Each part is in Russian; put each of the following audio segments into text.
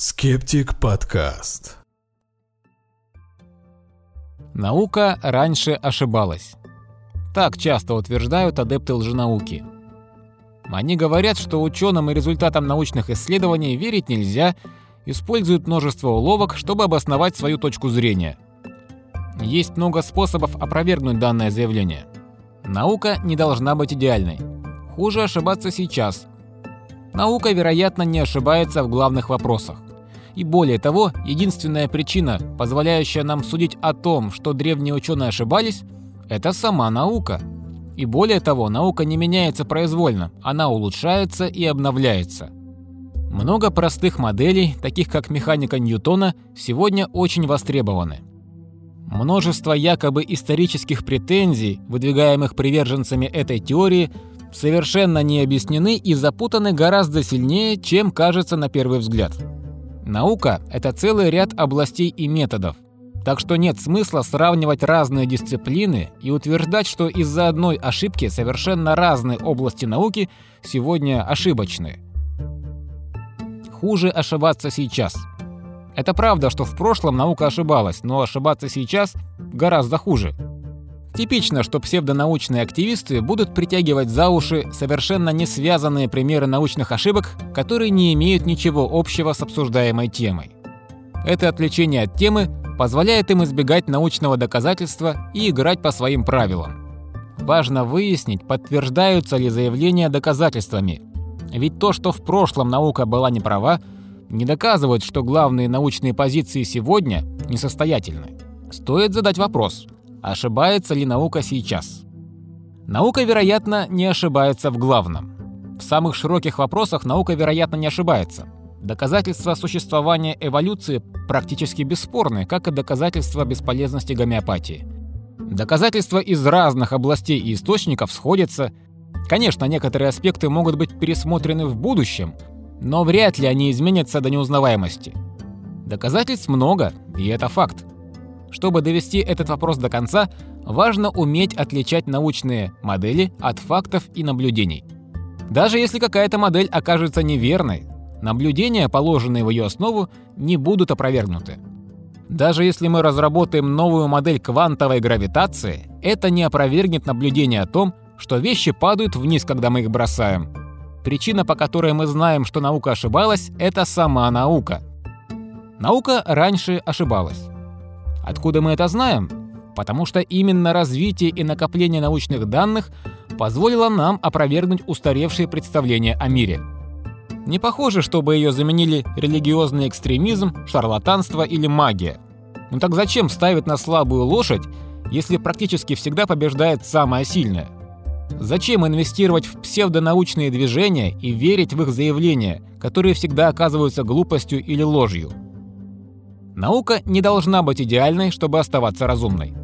Скептик подкаст. Наука раньше ошибалась. Так часто утверждают адепты лженауки. Они говорят, что ученым и результатам научных исследований верить нельзя, используют множество уловок, чтобы обосновать свою точку зрения. Есть много способов опровергнуть данное заявление. Наука не должна быть идеальной. Хуже ошибаться сейчас. Наука, вероятно, не ошибается в главных вопросах. И более того, единственная причина, позволяющая нам судить о том, что древние ученые ошибались, это сама наука. И более того, наука не меняется произвольно, она улучшается и обновляется. Много простых моделей, таких как механика Ньютона, сегодня очень востребованы. Множество якобы исторических претензий, выдвигаемых приверженцами этой теории, совершенно не объяснены и запутаны гораздо сильнее, чем кажется на первый взгляд. Наука – это целый ряд областей и методов. Так что нет смысла сравнивать разные дисциплины и утверждать, что из-за одной ошибки совершенно разные области науки сегодня ошибочны. Хуже ошибаться сейчас. Это правда, что в прошлом наука ошибалась, но ошибаться сейчас гораздо хуже. Типично, что псевдонаучные активисты будут притягивать за уши совершенно не связанные примеры научных ошибок, которые не имеют ничего общего с обсуждаемой темой. Это отвлечение от темы позволяет им избегать научного доказательства и играть по своим правилам. Важно выяснить, подтверждаются ли заявления доказательствами. Ведь то, что в прошлом наука была неправа, не доказывает, что главные научные позиции сегодня несостоятельны. Стоит задать вопрос – Ошибается ли наука сейчас? Наука, вероятно, не ошибается в главном. В самых широких вопросах наука, вероятно, не ошибается. Доказательства существования эволюции практически бесспорны, как и доказательства бесполезности гомеопатии. Доказательства из разных областей и источников сходятся. Конечно, некоторые аспекты могут быть пересмотрены в будущем, но вряд ли они изменятся до неузнаваемости. Доказательств много, и это факт. Чтобы довести этот вопрос до конца, важно уметь отличать научные модели от фактов и наблюдений. Даже если какая-то модель окажется неверной, наблюдения, положенные в ее основу, не будут опровергнуты. Даже если мы разработаем новую модель квантовой гравитации, это не опровергнет наблюдение о том, что вещи падают вниз, когда мы их бросаем. Причина, по которой мы знаем, что наука ошибалась, это сама наука. Наука раньше ошибалась. Откуда мы это знаем? Потому что именно развитие и накопление научных данных позволило нам опровергнуть устаревшие представления о мире. Не похоже, чтобы ее заменили религиозный экстремизм, шарлатанство или магия. Ну так зачем ставить на слабую лошадь, если практически всегда побеждает самая сильная? Зачем инвестировать в псевдонаучные движения и верить в их заявления, которые всегда оказываются глупостью или ложью? Наука не должна быть идеальной, чтобы оставаться разумной.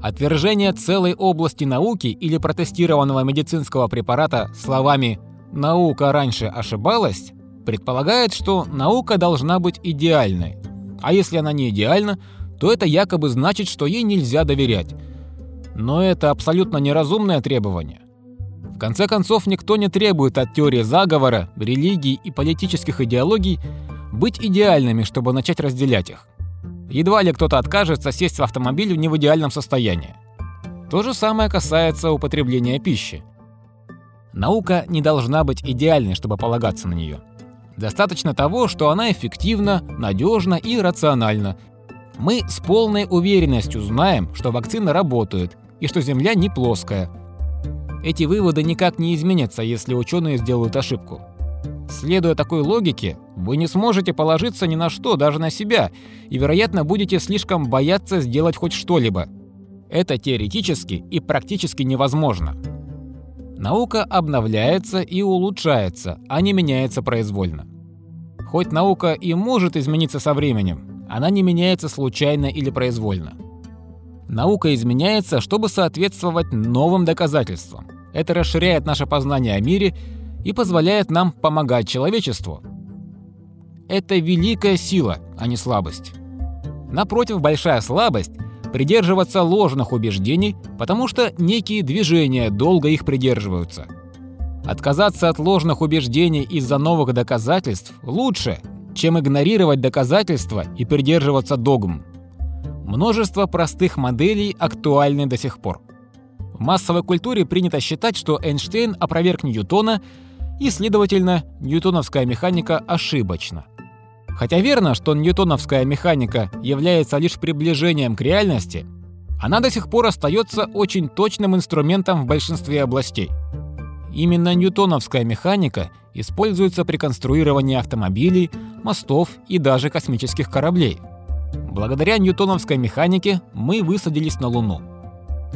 Отвержение целой области науки или протестированного медицинского препарата словами «наука раньше ошибалась» предполагает, что наука должна быть идеальной. А если она не идеальна, то это якобы значит, что ей нельзя доверять. Но это абсолютно неразумное требование. В конце концов, никто не требует от теории заговора, религий и политических идеологий быть идеальными, чтобы начать разделять их. Едва ли кто-то откажется сесть в автомобиль в не в идеальном состоянии. То же самое касается употребления пищи. Наука не должна быть идеальной, чтобы полагаться на нее. Достаточно того, что она эффективна, надежна и рациональна. Мы с полной уверенностью знаем, что вакцины работают и что Земля не плоская. Эти выводы никак не изменятся, если ученые сделают ошибку. Следуя такой логике, вы не сможете положиться ни на что, даже на себя, и, вероятно, будете слишком бояться сделать хоть что-либо. Это теоретически и практически невозможно. Наука обновляется и улучшается, а не меняется произвольно. Хоть наука и может измениться со временем, она не меняется случайно или произвольно. Наука изменяется, чтобы соответствовать новым доказательствам. Это расширяет наше познание о мире и позволяет нам помогать человечеству. Это великая сила, а не слабость. Напротив, большая слабость – придерживаться ложных убеждений, потому что некие движения долго их придерживаются. Отказаться от ложных убеждений из-за новых доказательств лучше, чем игнорировать доказательства и придерживаться догм. Множество простых моделей актуальны до сих пор. В массовой культуре принято считать, что Эйнштейн опроверг Ньютона, и, следовательно, ньютоновская механика ошибочна. Хотя верно, что ньютоновская механика является лишь приближением к реальности, она до сих пор остается очень точным инструментом в большинстве областей. Именно ньютоновская механика используется при конструировании автомобилей, мостов и даже космических кораблей. Благодаря ньютоновской механике мы высадились на Луну.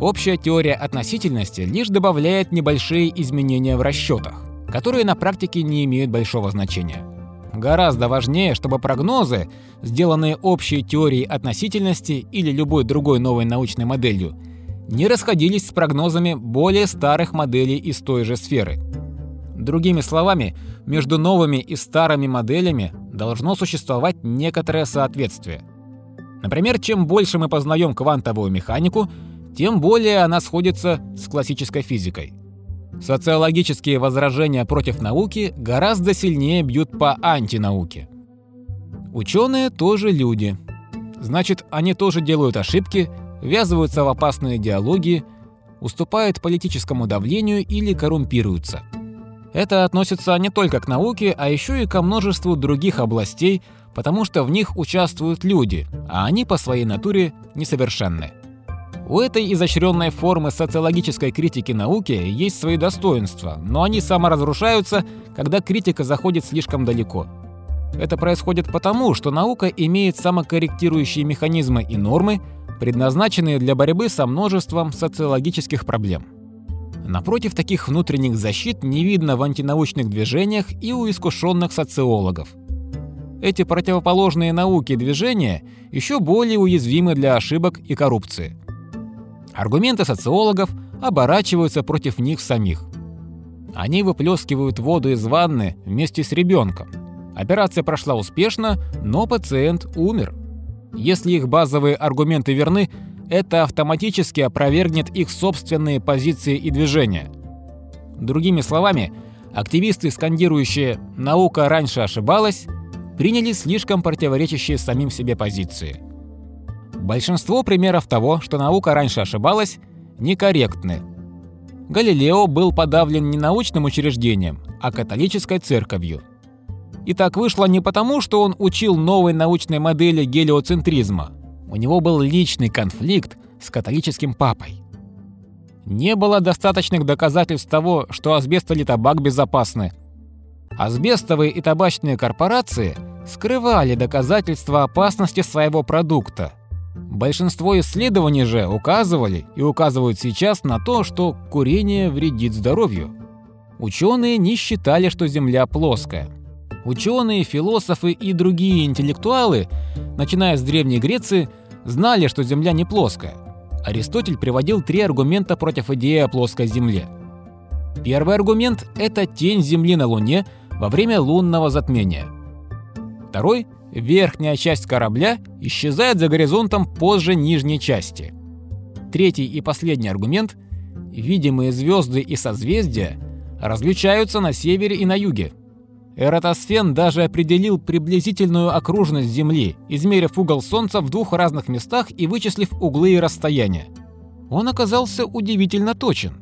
Общая теория относительности лишь добавляет небольшие изменения в расчетах, которые на практике не имеют большого значения. Гораздо важнее, чтобы прогнозы, сделанные общей теорией относительности или любой другой новой научной моделью, не расходились с прогнозами более старых моделей из той же сферы. Другими словами, между новыми и старыми моделями должно существовать некоторое соответствие. Например, чем больше мы познаем квантовую механику, тем более она сходится с классической физикой. Социологические возражения против науки гораздо сильнее бьют по антинауке. Ученые тоже люди. Значит, они тоже делают ошибки, ввязываются в опасные диалоги, уступают политическому давлению или коррумпируются. Это относится не только к науке, а еще и ко множеству других областей, потому что в них участвуют люди, а они по своей натуре несовершенны. У этой изощренной формы социологической критики науки есть свои достоинства, но они саморазрушаются, когда критика заходит слишком далеко. Это происходит потому, что наука имеет самокорректирующие механизмы и нормы, предназначенные для борьбы со множеством социологических проблем. Напротив таких внутренних защит не видно в антинаучных движениях и у искушенных социологов. Эти противоположные науке движения еще более уязвимы для ошибок и коррупции. Аргументы социологов оборачиваются против них самих. Они выплескивают воду из ванны вместе с ребенком. Операция прошла успешно, но пациент умер. Если их базовые аргументы верны, это автоматически опровергнет их собственные позиции и движения. Другими словами, активисты, скандирующие «наука раньше ошибалась», приняли слишком противоречащие самим себе позиции. Большинство примеров того, что наука раньше ошибалась, некорректны. Галилео был подавлен не научным учреждением, а католической церковью. И так вышло не потому, что он учил новой научной модели гелиоцентризма. У него был личный конфликт с католическим папой. Не было достаточных доказательств того, что асбест или табак безопасны. Асбестовые и табачные корпорации скрывали доказательства опасности своего продукта – Большинство исследований же указывали и указывают сейчас на то, что курение вредит здоровью. Ученые не считали, что Земля плоская. Ученые, философы и другие интеллектуалы, начиная с Древней Греции, знали, что Земля не плоская. Аристотель приводил три аргумента против идеи о плоской Земле. Первый аргумент – это тень Земли на Луне во время лунного затмения. Второй – Верхняя часть корабля исчезает за горизонтом позже нижней части. Третий и последний аргумент – видимые звезды и созвездия различаются на севере и на юге. Эратосфен даже определил приблизительную окружность Земли, измерив угол Солнца в двух разных местах и вычислив углы и расстояния. Он оказался удивительно точен.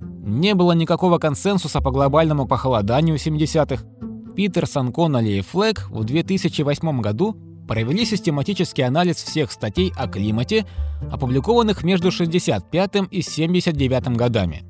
Не было никакого консенсуса по глобальному похолоданию 70-х, Питерсон, Конноли и Флэг в 2008 году провели систематический анализ всех статей о климате, опубликованных между 65 и 79 годами.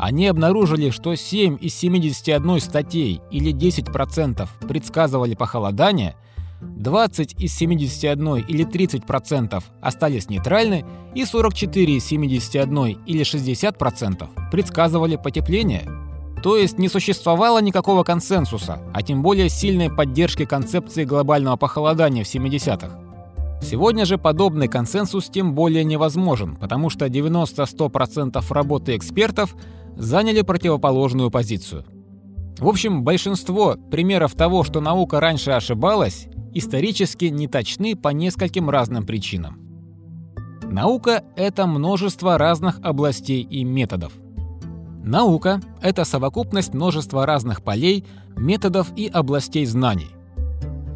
Они обнаружили, что 7 из 71 статей или 10% предсказывали похолодание, 20 из 71 или 30% остались нейтральны и 44 из 71 или 60% предсказывали потепление – то есть не существовало никакого консенсуса, а тем более сильной поддержки концепции глобального похолодания в 70-х. Сегодня же подобный консенсус тем более невозможен, потому что 90-100% работы экспертов заняли противоположную позицию. В общем, большинство примеров того, что наука раньше ошибалась, исторически не точны по нескольким разным причинам. Наука — это множество разных областей и методов – Наука — это совокупность множества разных полей, методов и областей знаний.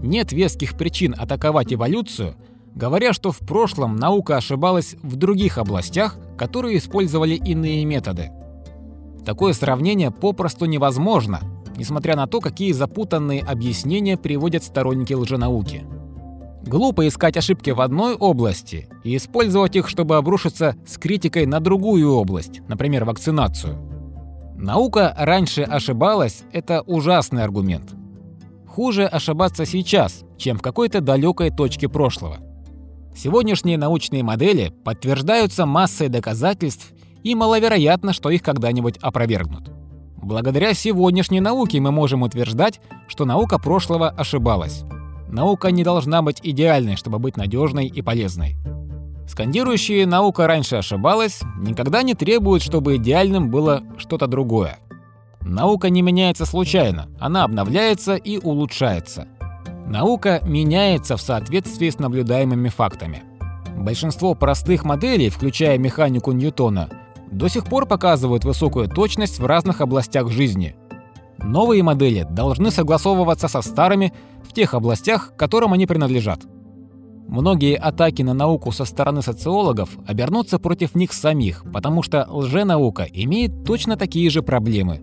нет веских причин атаковать эволюцию, говоря, что в прошлом наука ошибалась в других областях, которые использовали иные методы. Такое сравнение попросту невозможно, несмотря на то, какие запутанные объяснения приводят сторонники лженауки. Глупо искать ошибки в одной области и использовать их, чтобы обрушиться с критикой на другую область, например, вакцинацию. Наука раньше ошибалась – это ужасный аргумент. Хуже ошибаться сейчас, чем в какой-то далекой точке прошлого. Сегодняшние научные модели подтверждаются массой доказательств, и маловероятно, что их когда-нибудь опровергнут. Благодаря сегодняшней науке мы можем утверждать, что наука прошлого ошибалась. Наука не должна быть идеальной, чтобы быть надежной и полезной. Скандирующие «наука раньше ошибалась» никогда не требуют, чтобы идеальным было что-то другое. Наука не меняется случайно, она обновляется и улучшается. Наука меняется в соответствии с наблюдаемыми фактами. Большинство простых моделей, включая механику Ньютона, до сих пор показывают высокую точность в разных областях жизни. Новые модели должны согласовываться со старыми в тех областях, которым они принадлежат. Многие атаки на науку со стороны социологов обернутся против них самих, потому что лженаука имеет точно такие же проблемы.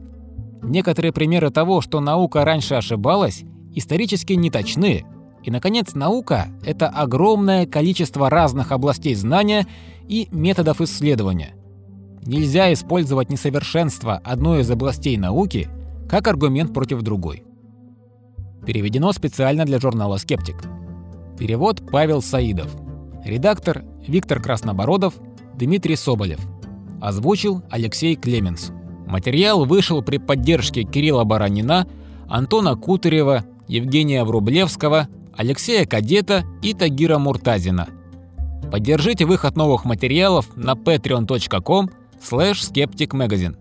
Некоторые примеры того, что наука раньше ошибалась, исторически неточны. И, наконец, наука — это огромное количество разных областей знания и методов исследования. Нельзя использовать несовершенство одной из областей науки как аргумент против другой. Переведено специально для журнала «Скептик». Перевод Павел Саидов. Редактор Виктор Краснобородов, Дмитрий Соболев. Озвучил Алексей Клеменс. Материал вышел при поддержке Кирилла Баранина, Антона Кутырева, Евгения Врублевского, Алексея Кадета и Тагира Муртазина. Поддержите выход новых материалов на patreon.com slash skepticmagazine.